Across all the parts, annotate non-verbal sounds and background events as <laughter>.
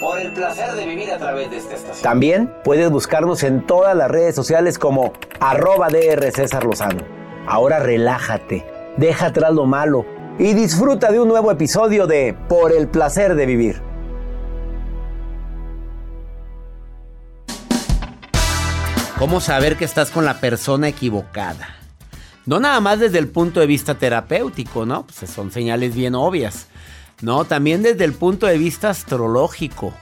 Por el placer de vivir a través de esta estación. También puedes buscarnos en todas las redes sociales como arroba DR César Lozano. Ahora relájate, deja atrás lo malo y disfruta de un nuevo episodio de Por el placer de vivir. ¿Cómo saber que estás con la persona equivocada? No nada más desde el punto de vista terapéutico, ¿no? Pues son señales bien obvias. No, también desde el punto de vista astrológico.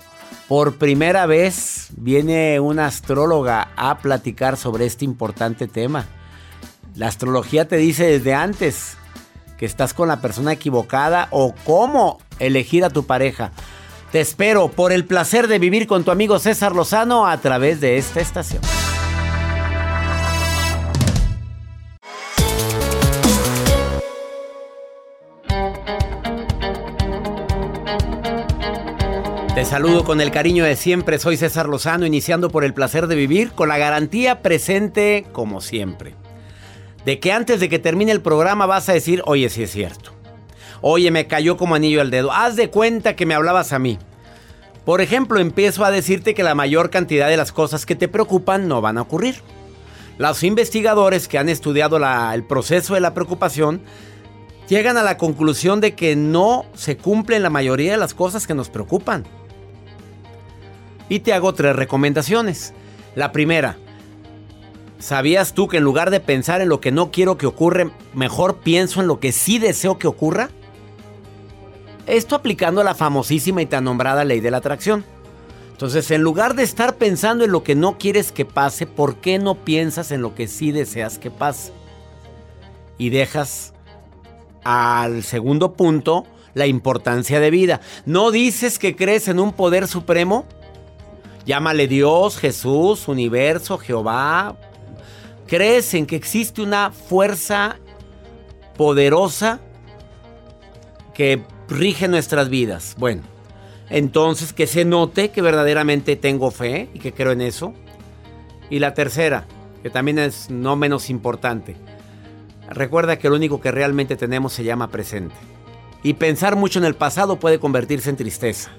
Por primera vez viene una astróloga a platicar sobre este importante tema. La astrología te dice desde antes que estás con la persona equivocada o cómo elegir a tu pareja. Te espero por el placer de vivir con tu amigo César Lozano a través de esta estación. Te saludo con el cariño de siempre, soy César Lozano, iniciando por el placer de vivir con la garantía presente como siempre. De que antes de que termine el programa vas a decir, oye, sí es cierto. Oye, me cayó como anillo al dedo. Haz de cuenta que me hablabas a mí. Por ejemplo, empiezo a decirte que la mayor cantidad de las cosas que te preocupan no van a ocurrir. Los investigadores que han estudiado el proceso de la preocupación llegan a la conclusión de que no se cumplen la mayoría de las cosas que nos preocupan. Y te hago tres recomendaciones. La primera, ¿sabías tú que en lugar de pensar en lo que no quiero que ocurra, mejor pienso en lo que sí deseo que ocurra? Esto aplicando la famosísima y tan nombrada ley de la atracción. Entonces, en lugar de estar pensando en lo que no quieres que pase, ¿por qué no piensas en lo que sí deseas que pase? Y dejas al segundo punto la importancia de vida. ¿No dices que crees en un poder supremo? Llámale Dios, Jesús, universo, Jehová. ¿Crees en que existe una fuerza poderosa que rige nuestras vidas? Bueno, entonces que se note que verdaderamente tengo fe y que creo en eso. Y la tercera, que también es no menos importante. Recuerda que lo único que realmente tenemos se llama presente. Y pensar mucho en el pasado puede convertirse en tristeza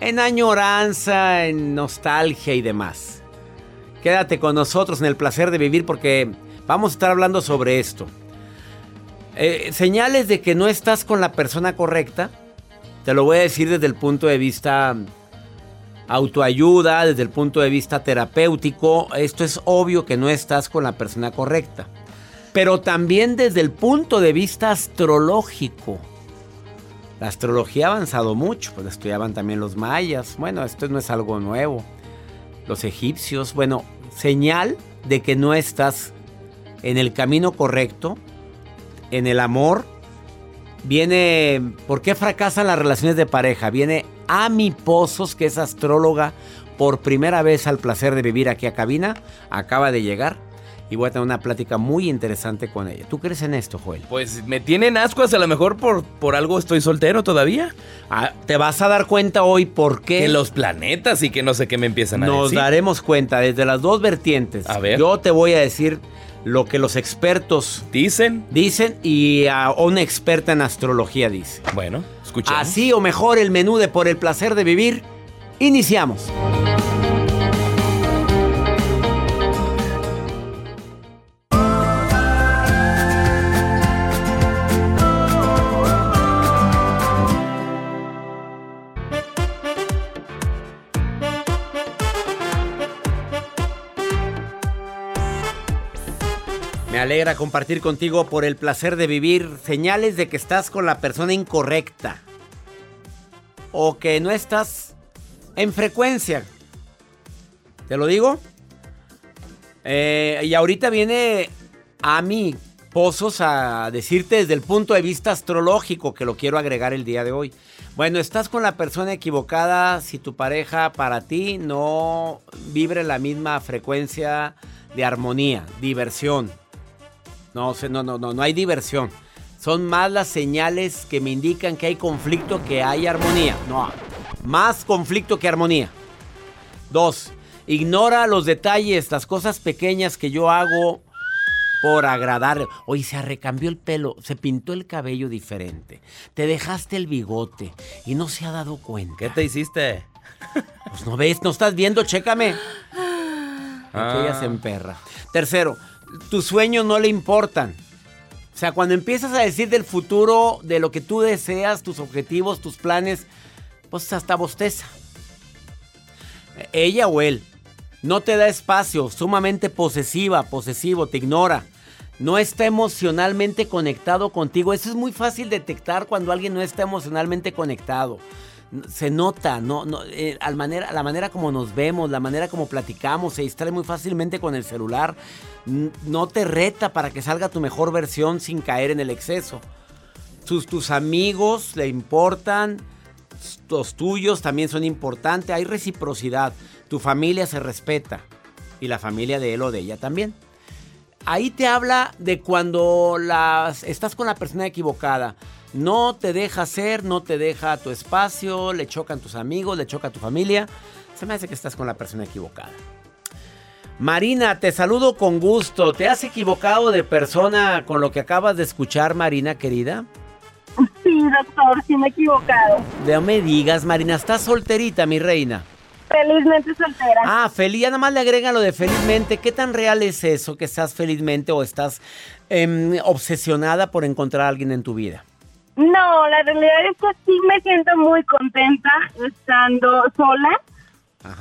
en añoranza, en nostalgia y demás. Quédate con nosotros en el placer de vivir porque vamos a estar hablando sobre esto. Eh, señales de que no estás con la persona correcta, te lo voy a decir desde el punto de vista autoayuda, desde el punto de vista terapéutico. Esto es obvio que no estás con la persona correcta. Pero también desde el punto de vista astrológico. La astrología ha avanzado mucho, pues estudiaban también los mayas. Bueno, esto no es algo nuevo. Los egipcios, bueno, señal de que no estás en el camino correcto, en el amor. Viene, ¿por qué fracasan las relaciones de pareja? Viene Ami Pozos, que es astróloga por primera vez al placer de vivir aquí a cabina. Acaba de llegar y voy a tener una plática muy interesante con ella. ¿Tú crees en esto, Joel? Pues me tienen ascuas, a lo mejor por, por algo estoy soltero todavía. Ah, te vas a dar cuenta hoy por qué. Que los planetas y que no sé qué me empiezan a decir. Nos daremos cuenta desde las dos vertientes. A ver. Yo te voy a decir lo que los expertos dicen. Dicen y a una experta en astrología dice. Bueno, escuchemos. Así o mejor el menú de Por el placer de vivir. Iniciamos. Me alegra compartir contigo por el placer de vivir señales de que estás con la persona incorrecta. O que no estás en frecuencia. ¿Te lo digo? Eh, y ahorita viene a mí, Pozos, a decirte desde el punto de vista astrológico que lo quiero agregar el día de hoy. Bueno, estás con la persona equivocada si tu pareja para ti no vibre la misma frecuencia de armonía, diversión No, no, no, no, no hay diversión. Son más las señales que me indican que hay conflicto que hay armonía. No, más conflicto que armonía. Dos, ignora los detalles, las cosas pequeñas que yo hago por agradar. Oye, se recambió el pelo, se pintó el cabello diferente. Te dejaste el bigote y no se ha dado cuenta. ¿Qué te hiciste? Pues no ves, no estás viendo, chécame. Aquella se ah. emperra. Tercero, tus sueños no le importan. O sea, cuando empiezas a decir del futuro, de lo que tú deseas, tus objetivos, tus planes, pues hasta bosteza. Ella o él no te da espacio, sumamente posesiva, posesivo, te ignora. No está emocionalmente conectado contigo. Eso es muy fácil detectar cuando alguien no está emocionalmente conectado. Se nota, no, no, eh, manera, la manera como nos vemos, la manera como platicamos, se distrae muy fácilmente con el celular. No te reta para que salga tu mejor versión sin caer en el exceso. Tus, tus amigos le importan, los tuyos también son importantes, hay reciprocidad, tu familia se respeta y la familia de él o de ella también. Ahí te habla de cuando las, estás con la persona equivocada. No te deja ser, no te deja tu espacio, le chocan tus amigos, le choca tu familia. Se me hace que estás con la persona equivocada. Marina, te saludo con gusto. ¿Te has equivocado de persona con lo que acabas de escuchar, Marina, querida? Sí, doctor, sí me he equivocado. No me digas, Marina, estás solterita, mi reina. Felizmente soltera. Ah, feliz, ya nada más le agregan lo de felizmente. ¿Qué tan real es eso, que estás felizmente o estás em, obsesionada por encontrar a alguien en tu vida? No, la realidad es que sí me siento muy contenta estando sola.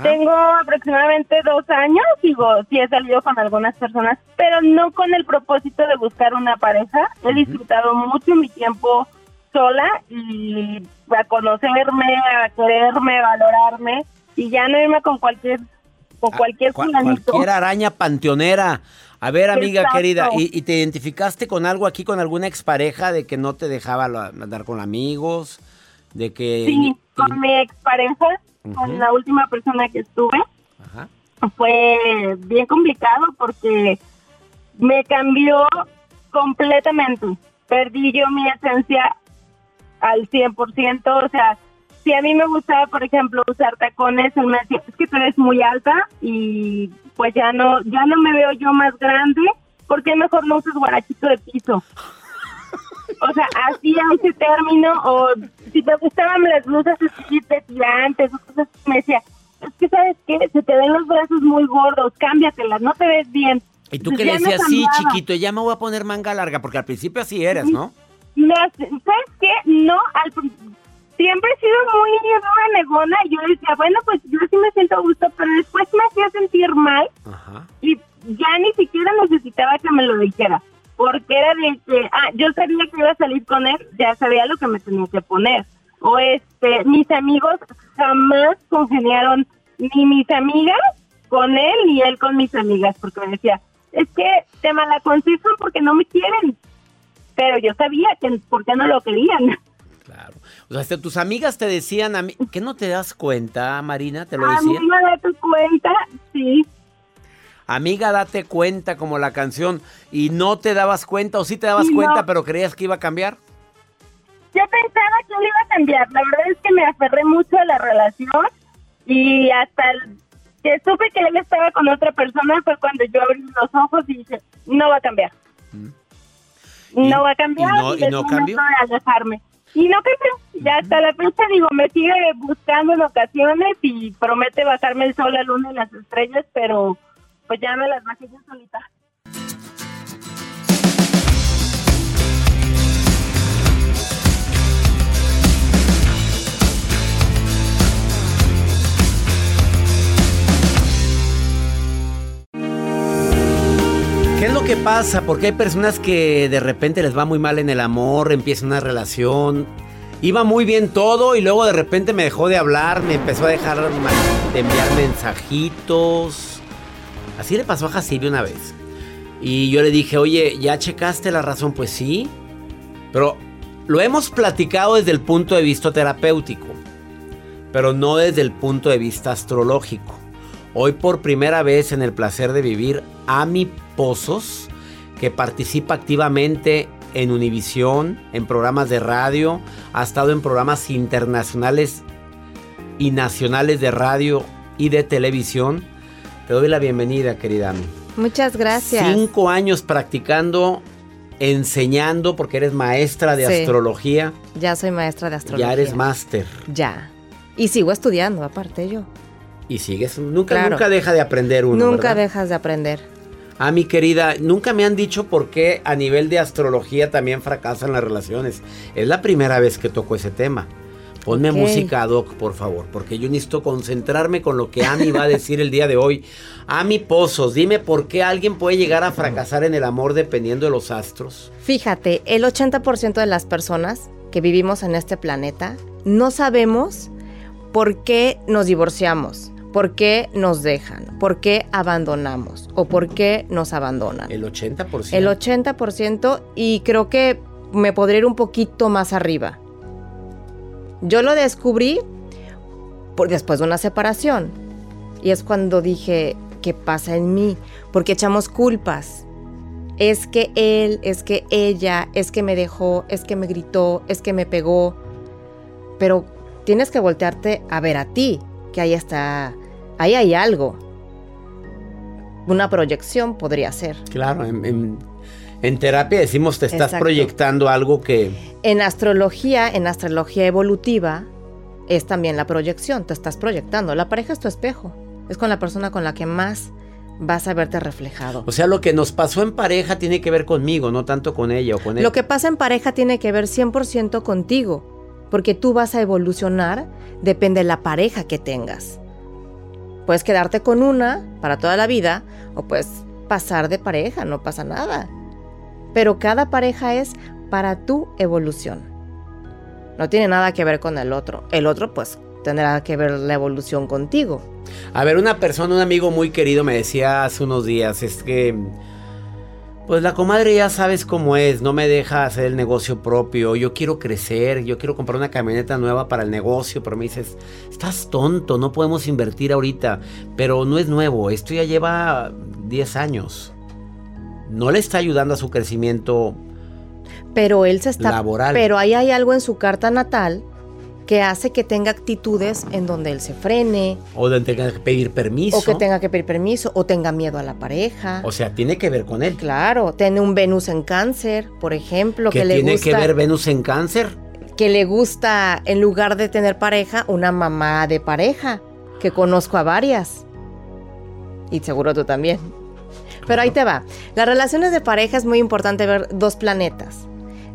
Tengo aproximadamente dos años, digo, sí he salido con algunas personas, pero no con el propósito de buscar una pareja. He disfrutado mucho mi tiempo sola y a conocerme, a quererme, valorarme y ya no irme con cualquier con ah, cualquier cualquier araña panteonera. A ver, amiga querida, ¿y, te identificaste con algo aquí con alguna expareja de que no te dejaba andar con amigos? De que Sí, con mi expareja, con la última persona que estuve. Fue bien complicado porque me cambió completamente. Perdí yo mi esencia al 100%, o sea, si a mí me gustaba, por ejemplo, usar tacones, él me decía, es que tú eres muy alta y pues ya no, ya no me veo yo más grande, ¿por qué mejor no usas guarachito de piso? O sea, así a ese término, o si te gustaban las blusas de tirantes, cosas, me decía, es que sabes qué, se te ven los brazos muy gordos, cámbiatelas, no te ves bien. Y tú que le decías, sí, chiquito, ya me voy a poner manga larga, porque al principio así eres, ¿no? ¿Sabes qué? No, al siempre he sido muy negona y yo decía, bueno, pues yo sí me siento a gusto, pero después me hacía sentir mal y ya ni siquiera necesitaba que me lo dijera, porque era de que, ah, yo sabía que iba a salir con él, ya sabía lo que me tenía que poner. O este, mis amigos jamás congeniaron ni mis amigas con él ni él con mis amigas, porque me decía, es que te malaconsejan porque no me quieren. Pero yo sabía que por qué no lo querían. Claro. O sea, tus amigas te decían a mí, ¿qué no te das cuenta, Marina? ¿Te lo decían? Amiga, date cuenta, sí. Amiga, date cuenta, como la canción, y no te dabas cuenta, o sí te dabas cuenta, pero creías que iba a cambiar. Yo pensaba que él iba a cambiar. La verdad es que me aferré mucho a la relación y hasta que supe que él estaba con otra persona fue cuando yo abrí los ojos y dije, no va a cambiar. Mm. No va a cambiar. Y no, y no cambió. alejarme. Y no creo, ya hasta la fecha digo, me sigue buscando en ocasiones y promete bajarme el sol, la luna y las estrellas, pero pues ya me las bajé yo solita. Que pasa? Porque hay personas que de repente les va muy mal en el amor, empieza una relación, iba muy bien todo y luego de repente me dejó de hablar, me empezó a dejar de enviar mensajitos. Así le pasó a Jacibe una vez. Y yo le dije, oye, ¿ya checaste la razón? Pues sí. Pero lo hemos platicado desde el punto de vista terapéutico, pero no desde el punto de vista astrológico. Hoy por primera vez en el placer de vivir, Ami Pozos que participa activamente en Univisión, en programas de radio, ha estado en programas internacionales y nacionales de radio y de televisión. Te doy la bienvenida, querida Ami. Muchas gracias. Cinco años practicando, enseñando, porque eres maestra de astrología. Ya soy maestra de astrología. Ya eres máster. Ya. Y sigo estudiando, aparte yo. Y sigues, nunca, nunca deja de aprender uno. Nunca dejas de aprender. Ah, mi querida, nunca me han dicho por qué a nivel de astrología también fracasan las relaciones. Es la primera vez que toco ese tema. Ponme música, Doc, por favor, porque yo necesito concentrarme con lo que Ami va a decir el día de hoy. Ami Pozos, dime por qué alguien puede llegar a fracasar en el amor dependiendo de los astros. Fíjate, el 80% de las personas que vivimos en este planeta no sabemos por qué nos divorciamos, por qué nos dejan, por qué abandonamos o por qué nos abandonan. El 80%. El 80% y creo que me podría ir un poquito más arriba. Yo lo descubrí por, después de una separación. Y es cuando dije, ¿qué pasa en mí? Porque echamos culpas. Es que él, es que ella, es que me dejó, es que me gritó, es que me pegó. Pero tienes que voltearte a ver a ti, que ahí está, ahí hay algo. Una proyección podría ser. Claro, en, en terapia decimos te estás proyectando algo que... En astrología, en astrología evolutiva, es también la proyección, te estás proyectando. La pareja es tu espejo, es con la persona con la que más vas a verte reflejado. O sea, lo que nos pasó en pareja tiene que ver conmigo, no tanto con ella o con él. Lo que pasa en pareja tiene que ver 100% contigo, porque tú vas a evolucionar, depende de la pareja que tengas. Puedes quedarte con una para toda la vida o puedes pasar de pareja, no pasa nada pero cada pareja es para tu evolución. No tiene nada que ver con el otro. El otro pues tendrá que ver la evolución contigo. A ver, una persona, un amigo muy querido me decía hace unos días, es que... Pues la comadre ya sabes cómo es, no me deja hacer el negocio propio, yo quiero crecer, yo quiero comprar una camioneta nueva para el negocio, pero me dices, estás tonto, no podemos invertir ahorita, pero no es nuevo, esto ya lleva 10 años. No le está ayudando a su crecimiento pero él se está laboral. Pero ahí hay algo en su carta natal que hace que tenga actitudes en donde él se frene. O donde tenga que pedir permiso. O que tenga que pedir permiso, o tenga miedo a la pareja. O sea, tiene que ver con él. Claro, tiene un Venus en cáncer, por ejemplo. ¿Qué que tiene le gusta, que ver Venus en cáncer? Que le gusta, en lugar de tener pareja, una mamá de pareja, que conozco a varias. Y seguro tú también. Pero ahí te va. Las relaciones de pareja es muy importante ver dos planetas.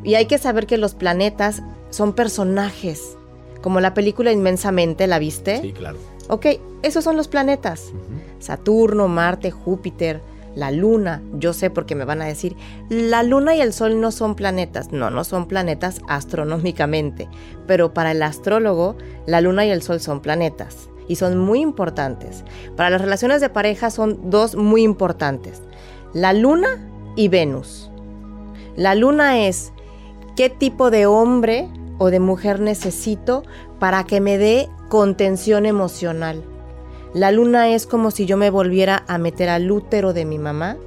Y hay que saber que los planetas son personajes. Como la película Inmensamente, ¿la viste? Sí, claro. Ok, esos son los planetas. Saturno, Marte, Júpiter, la Luna. Yo sé porque me van a decir, la Luna y el Sol no son planetas. No, no son planetas astronómicamente. Pero para el astrólogo, la Luna y el Sol son planetas y son muy importantes. Para las relaciones de pareja son dos muy importantes. La luna y Venus. La luna es qué tipo de hombre o de mujer necesito para que me dé contención emocional. La luna es como si yo me volviera a meter al útero de mi mamá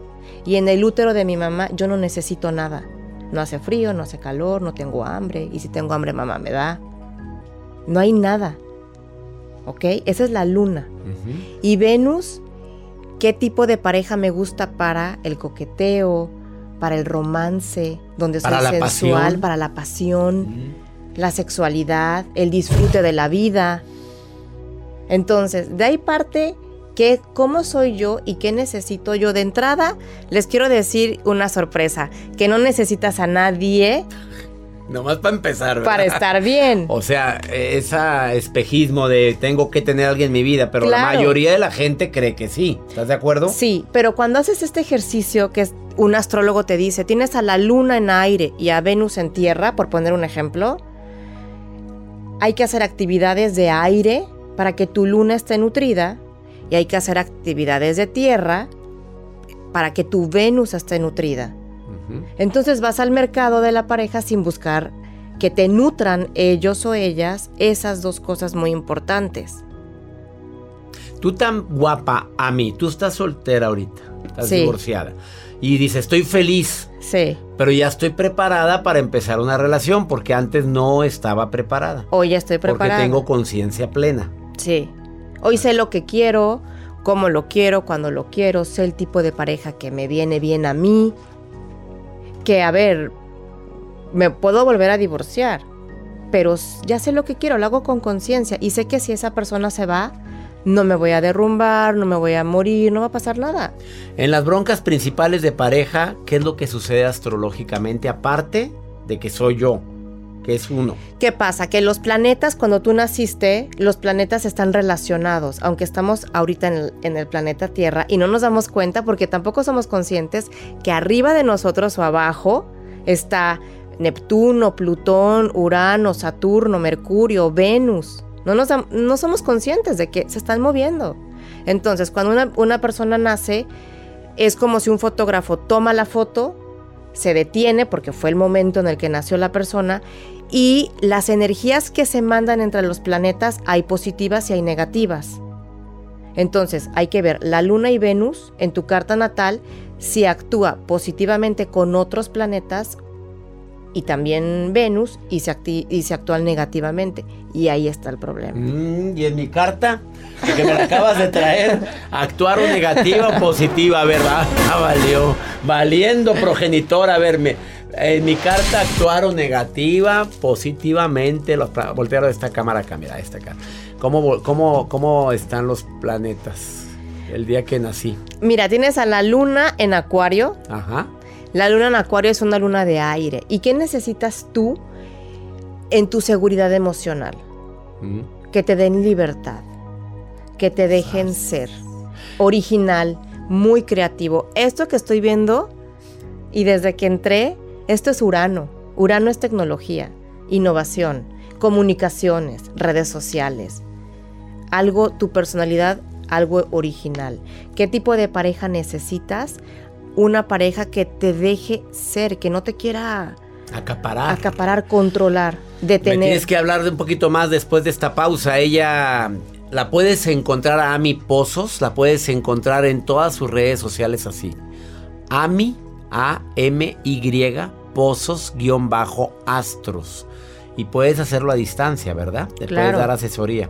y en el útero de mi mamá yo no necesito nada. No hace frío, no hace calor, no tengo hambre y si tengo hambre mamá me da. No hay nada. ¿ok? Esa es la luna. Y Venus, ¿qué tipo de pareja me gusta para el coqueteo, para el romance, donde soy sensual, para la pasión, la sexualidad, el disfrute de la vida? Entonces, de ahí parte que cómo soy yo y qué necesito yo. De entrada, les quiero decir una sorpresa, que no necesitas a nadie Nomás para empezar, ¿verdad? Para estar bien. <laughs> O sea, ese espejismo de tengo que tener a alguien en mi vida, pero la mayoría de la gente cree que sí. ¿Estás de acuerdo? Sí, pero cuando haces este ejercicio que un astrólogo te dice, tienes a la luna en aire y a Venus en tierra, por poner un ejemplo, hay que hacer actividades de aire para que tu luna esté nutrida y hay que hacer actividades de tierra para que tu Venus esté nutrida. Entonces vas al mercado de la pareja sin buscar que te nutran ellos o ellas esas dos cosas muy importantes. Tú tan guapa a mí, tú estás soltera ahorita, estás divorciada. Y dice, estoy feliz. Sí. Pero ya estoy preparada para empezar una relación porque antes no estaba preparada. Hoy ya estoy preparada. Porque tengo conciencia plena. Sí. Hoy sé lo que quiero, cómo lo quiero, cuando lo quiero, sé el tipo de pareja que me viene bien a mí. Que, a ver, me puedo volver a divorciar, pero ya sé lo que quiero, lo hago con conciencia y sé que si esa persona se va, no me voy a derrumbar, no me voy a morir, no va a pasar nada. En las broncas principales de pareja, ¿qué es lo que sucede astrológicamente aparte de que soy yo? Que es uno. ¿Qué pasa? Que los planetas, cuando tú naciste, los planetas están relacionados, aunque estamos ahorita en el, en el, planeta Tierra y no nos damos cuenta porque tampoco somos conscientes que arriba de nosotros o abajo está Neptuno, Plutón, Urano, Saturno, Mercurio, Venus. No, nos, no somos conscientes de que se están moviendo. Entonces, cuando una, una persona nace, es como si un fotógrafo toma la foto, se detiene porque fue el momento en el que nació la persona y las energías que se mandan entre los planetas hay positivas y hay negativas. Entonces hay que ver la Luna y Venus en tu carta natal si actúa positivamente con otros planetas y también Venus y se, y se actúan negativamente. Y ahí está el problema. Mm, y en mi carta, que me la acabas de traer, actuaron negativa o positiva, ¿verdad? Ah, valió. Valiendo progenitor, a verme. En mi carta actuaron negativa, positivamente. Los, voltearon esta cámara acá, mira, esta acá. ¿Cómo, cómo, ¿Cómo están los planetas el día que nací? Mira, tienes a la luna en Acuario. Ajá. La luna en Acuario es una luna de aire. ¿Y qué necesitas tú en tu seguridad emocional? Mm. Que te den libertad, que te dejen ser original, muy creativo. Esto que estoy viendo y desde que entré, esto es Urano. Urano es tecnología, innovación, comunicaciones, redes sociales. Algo, tu personalidad, algo original. ¿Qué tipo de pareja necesitas? Una pareja que te deje ser, que no te quiera acaparar, acaparar controlar, detener. Me tienes que hablar de un poquito más después de esta pausa. Ella la puedes encontrar a Ami Pozos, la puedes encontrar en todas sus redes sociales así. Ami A M Y Pozos guion bajo Astros. Y puedes hacerlo a distancia, ¿verdad? Te puedes dar asesoría.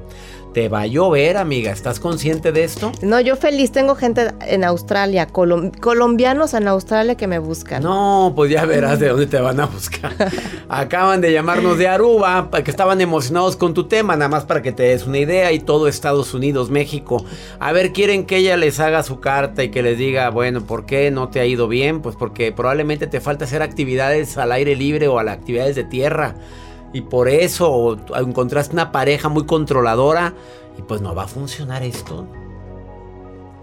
Te va a llover, amiga. ¿Estás consciente de esto? No, yo feliz. Tengo gente en Australia, colombianos en Australia que me buscan. No, pues ya verás de dónde te van a buscar. <laughs> Acaban de llamarnos de Aruba, que estaban emocionados con tu tema, nada más para que te des una idea. Y todo Estados Unidos, México. A ver, quieren que ella les haga su carta y que les diga, bueno, ¿por qué no te ha ido bien? Pues porque probablemente te falta hacer actividades al aire libre o a las actividades de tierra y por eso encontraste una pareja muy controladora y pues no va a funcionar esto.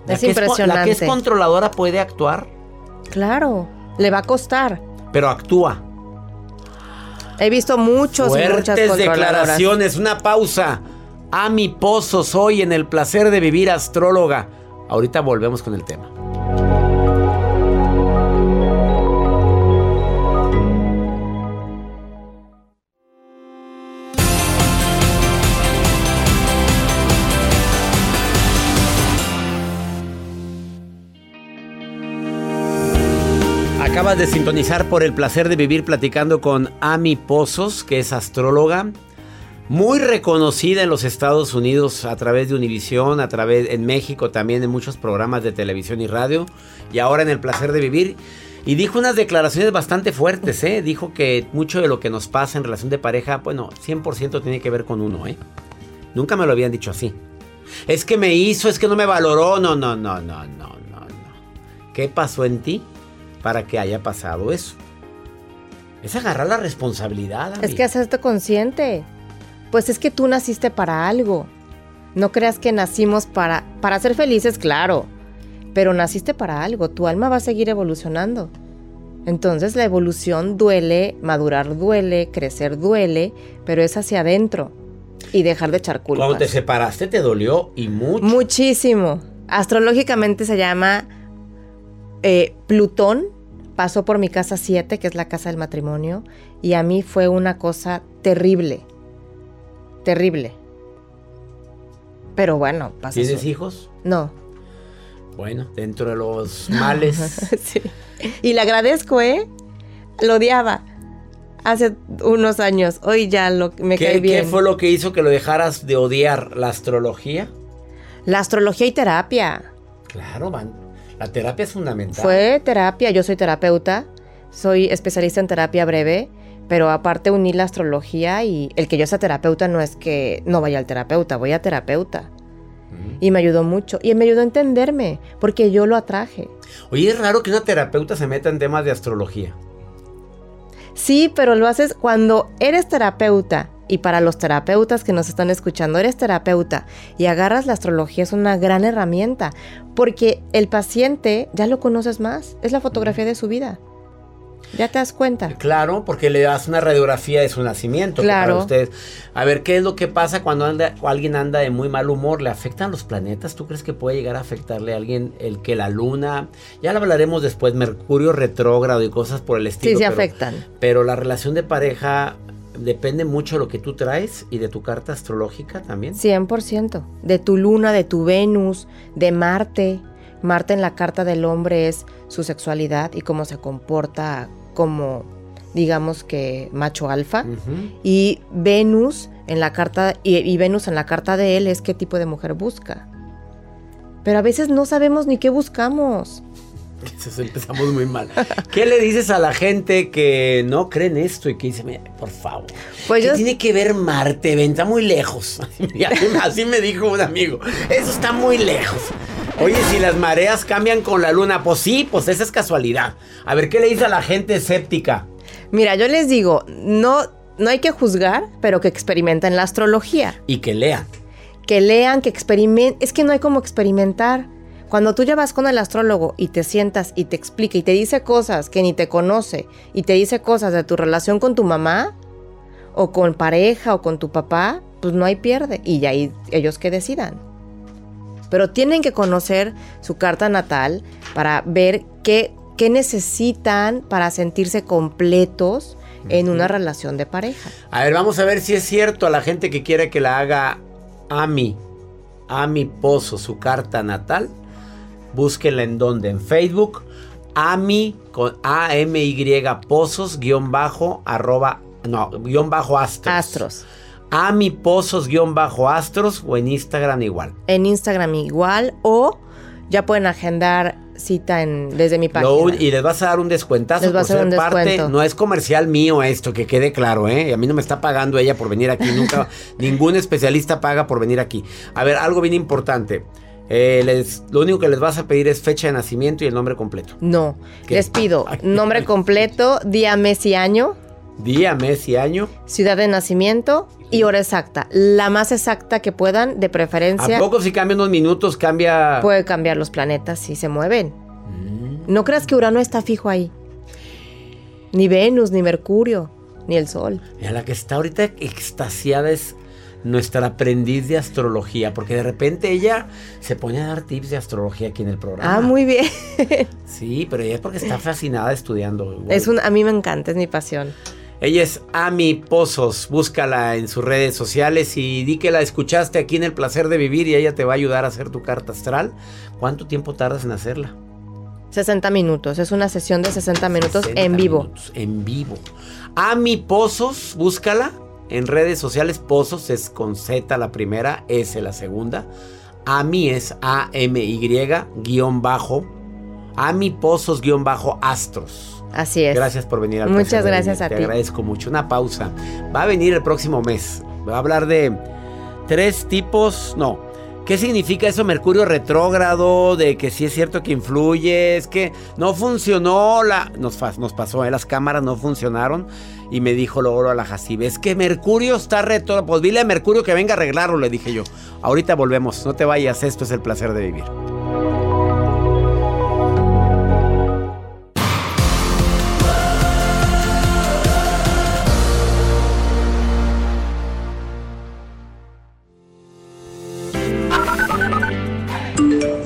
es impresionante. la que es controladora puede actuar. Claro, le va a costar. Pero actúa. He visto muchos Fuertes declaraciones, una pausa. A mi pozo soy en el placer de vivir astróloga. Ahorita volvemos con el tema. De sintonizar por el placer de vivir platicando con Ami Pozos, que es astróloga, muy reconocida en los Estados Unidos a través de Univisión, a través en México también en muchos programas de televisión y radio, y ahora en el placer de vivir. Y dijo unas declaraciones bastante fuertes, ¿eh? Dijo que mucho de lo que nos pasa en relación de pareja, bueno, 100% tiene que ver con uno, ¿eh? Nunca me lo habían dicho así. Es que me hizo, es que no me valoró. No, no, no, no, no, no. ¿Qué pasó en ti? Para que haya pasado eso. Es agarrar la responsabilidad. Es que hacerte consciente. Pues es que tú naciste para algo. No creas que nacimos para, para ser felices, claro. Pero naciste para algo. Tu alma va a seguir evolucionando. Entonces la evolución duele, madurar duele, crecer duele, pero es hacia adentro. Y dejar de echar culpas. Cuando te separaste te dolió y mucho. Muchísimo. Astrológicamente se llama eh, Plutón pasó por mi casa 7, que es la casa del matrimonio, y a mí fue una cosa terrible. Terrible. Pero bueno, pasó. ¿Tienes hijos? No. Bueno, dentro de los males. <laughs> sí. Y le agradezco, ¿eh? Lo odiaba hace unos años. Hoy ya lo, me cae bien. ¿Qué fue lo que hizo que lo dejaras de odiar? ¿La astrología? La astrología y terapia. Claro, man. La terapia es fundamental. Fue terapia. Yo soy terapeuta. Soy especialista en terapia breve. Pero aparte uní la astrología y el que yo sea terapeuta no es que no vaya al terapeuta, voy a terapeuta. Y me ayudó mucho. Y me ayudó a entenderme, porque yo lo atraje. Oye, es raro que una terapeuta se meta en temas de astrología. Sí, pero lo haces cuando eres terapeuta. Y para los terapeutas que nos están escuchando, eres terapeuta y agarras la astrología, es una gran herramienta, porque el paciente ya lo conoces más, es la fotografía de su vida. Ya te das cuenta. Claro, porque le das una radiografía de su nacimiento. Claro. Para ustedes. A ver, ¿qué es lo que pasa cuando anda, alguien anda de muy mal humor? ¿Le afectan los planetas? ¿Tú crees que puede llegar a afectarle a alguien el que la luna? Ya lo hablaremos después, Mercurio retrógrado y cosas por el estilo. Sí, se afectan. Pero la relación de pareja depende mucho de lo que tú traes y de tu carta astrológica también. 100%. De tu luna, de tu Venus, de Marte. Marte en la carta del hombre es su sexualidad y cómo se comporta como digamos que macho alfa y Venus en la carta y, Venus en la carta de él es qué tipo de mujer busca. Pero a veces no sabemos ni qué buscamos. Empezamos muy mal. ¿Qué le dices a la gente que no creen esto y que dice, por favor? Pues ¿Qué tiene que ver Marte? Ven, está muy lejos. <laughs> Así me dijo un amigo. Eso está muy lejos. Oye, si las mareas cambian con la luna, pues sí, pues esa es casualidad. A ver, ¿qué le dice a la gente escéptica? Mira, yo les digo, no, no hay que juzgar, pero que experimenten la astrología. Y que lean. Que lean, que experimenten. Es que no hay como experimentar. Cuando tú ya vas con el astrólogo y te sientas y te explica y te dice cosas que ni te conoce y te dice cosas de tu relación con tu mamá o con pareja o con tu papá, pues no hay pierde. Y ya ellos que decidan pero tienen que conocer su carta natal para ver qué, qué necesitan para sentirse completos en una relación de pareja. A ver, vamos a ver si es cierto a la gente que quiere que la haga Ami, Ami Pozo, su carta natal. Búsquenla en donde, en Facebook, Ami con A-M-Y Pozos, guion bajo, arroba, no, guion bajo astros. Astros a mi pozos-astros o en Instagram igual. En Instagram igual o ya pueden agendar cita en, desde mi página. y les vas a dar un descuentazo por ser parte. No es comercial mío esto, que quede claro, ¿eh? A mí no me está pagando ella por venir aquí. Nunca, <laughs> ningún especialista paga por venir aquí. A ver, algo bien importante. Eh, les, lo único que les vas a pedir es fecha de nacimiento y el nombre completo. No, les pido <laughs> nombre completo, día, mes y año. Día, mes y año. Ciudad de nacimiento y hora exacta. La más exacta que puedan, de preferencia. ¿A poco si cambia unos minutos cambia? Puede cambiar los planetas si se mueven. Mm. No creas que Urano está fijo ahí. Ni Venus, ni Mercurio, ni el Sol. a la que está ahorita extasiada es nuestra aprendiz de astrología, porque de repente ella se pone a dar tips de astrología aquí en el programa. Ah, muy bien. <laughs> sí, pero ella es porque está fascinada estudiando. Es un, a mí me encanta, es mi pasión. Ella es Ami Pozos. Búscala en sus redes sociales y di que la escuchaste aquí en El Placer de Vivir y ella te va a ayudar a hacer tu carta astral. ¿Cuánto tiempo tardas en hacerla? 60 minutos. Es una sesión de 60 minutos en vivo. en vivo. Ami Pozos, búscala en redes sociales. Pozos es con Z la primera, S la segunda. Ami es A-M-Y guion bajo. Ami Pozos guion bajo Astros. Así es. Gracias por venir al Muchas gracias a ti. Te agradezco mucho. Una pausa. Va a venir el próximo mes. Va a hablar de tres tipos. No. ¿Qué significa eso Mercurio retrógrado? De que sí es cierto que influye. Es que no funcionó la. Nos, nos pasó, ¿eh? las cámaras no funcionaron. Y me dijo luego a la Jacibe, es que Mercurio está retrógrado. Pues dile a Mercurio que venga a arreglarlo, le dije yo. Ahorita volvemos. No te vayas. Esto es el placer de vivir.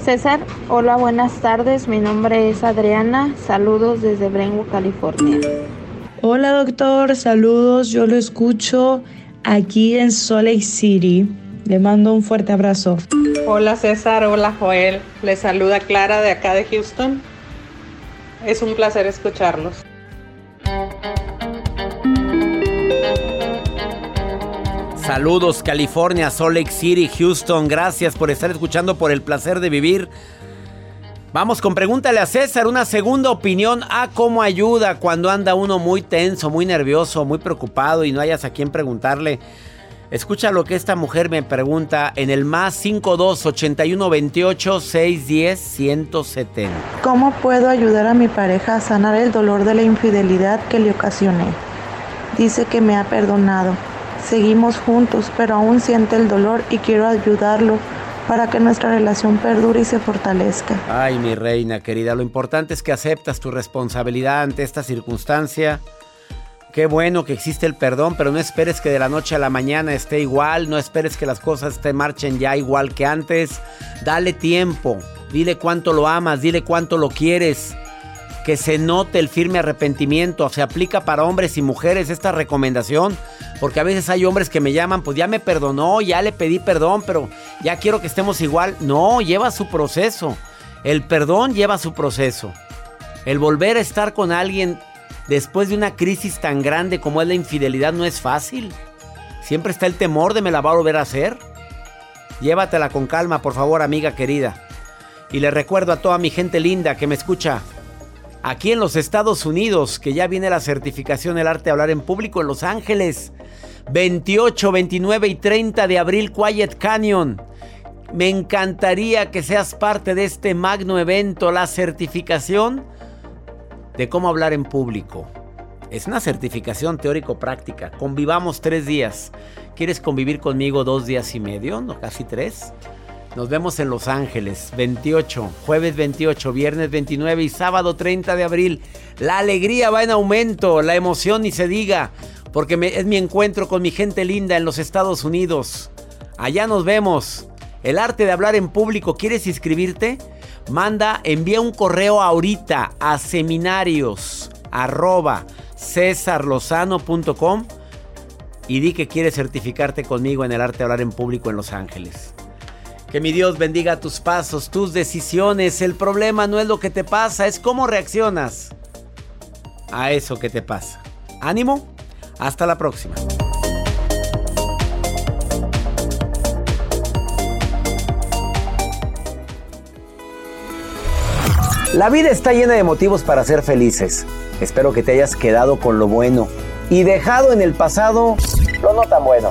César, hola, buenas tardes. Mi nombre es Adriana. Saludos desde Brentwood, California. Hola, doctor. Saludos. Yo lo escucho aquí en Salt Lake City. Le mando un fuerte abrazo. Hola César, hola Joel. Les saluda Clara de acá de Houston. Es un placer escucharlos. Saludos California, Salt Lake City, Houston. Gracias por estar escuchando por el placer de vivir. Vamos con pregúntale a César, una segunda opinión a cómo ayuda cuando anda uno muy tenso, muy nervioso, muy preocupado y no hayas a quién preguntarle. Escucha lo que esta mujer me pregunta en el más 52 81 28 610 170. ¿Cómo puedo ayudar a mi pareja a sanar el dolor de la infidelidad que le ocasioné? Dice que me ha perdonado. Seguimos juntos, pero aún siente el dolor y quiero ayudarlo para que nuestra relación perdure y se fortalezca. Ay, mi reina querida, lo importante es que aceptas tu responsabilidad ante esta circunstancia. Qué bueno que existe el perdón, pero no esperes que de la noche a la mañana esté igual, no esperes que las cosas te marchen ya igual que antes. Dale tiempo, dile cuánto lo amas, dile cuánto lo quieres. Que se note el firme arrepentimiento. Se aplica para hombres y mujeres esta recomendación. Porque a veces hay hombres que me llaman, pues ya me perdonó, ya le pedí perdón, pero ya quiero que estemos igual. No, lleva su proceso. El perdón lleva su proceso. El volver a estar con alguien después de una crisis tan grande como es la infidelidad no es fácil. Siempre está el temor de me la va a volver a hacer. Llévatela con calma, por favor, amiga querida. Y le recuerdo a toda mi gente linda que me escucha aquí en los Estados Unidos, que ya viene la certificación del arte de hablar en público en Los Ángeles. 28, 29 y 30 de abril, Quiet Canyon. Me encantaría que seas parte de este magno evento, la certificación de cómo hablar en público. Es una certificación teórico-práctica. Convivamos tres días. ¿Quieres convivir conmigo dos días y medio? ¿No? Casi tres. Nos vemos en Los Ángeles, 28, jueves 28, viernes 29 y sábado 30 de abril. La alegría va en aumento, la emoción ni se diga, porque es mi encuentro con mi gente linda en los Estados Unidos. Allá nos vemos. El arte de hablar en público, ¿quieres inscribirte? Manda, envía un correo ahorita a seminarios arroba y di que quieres certificarte conmigo en el arte de hablar en público en Los Ángeles. Que mi Dios bendiga tus pasos, tus decisiones. El problema no es lo que te pasa, es cómo reaccionas a eso que te pasa. Ánimo, hasta la próxima. La vida está llena de motivos para ser felices. Espero que te hayas quedado con lo bueno y dejado en el pasado lo no tan bueno.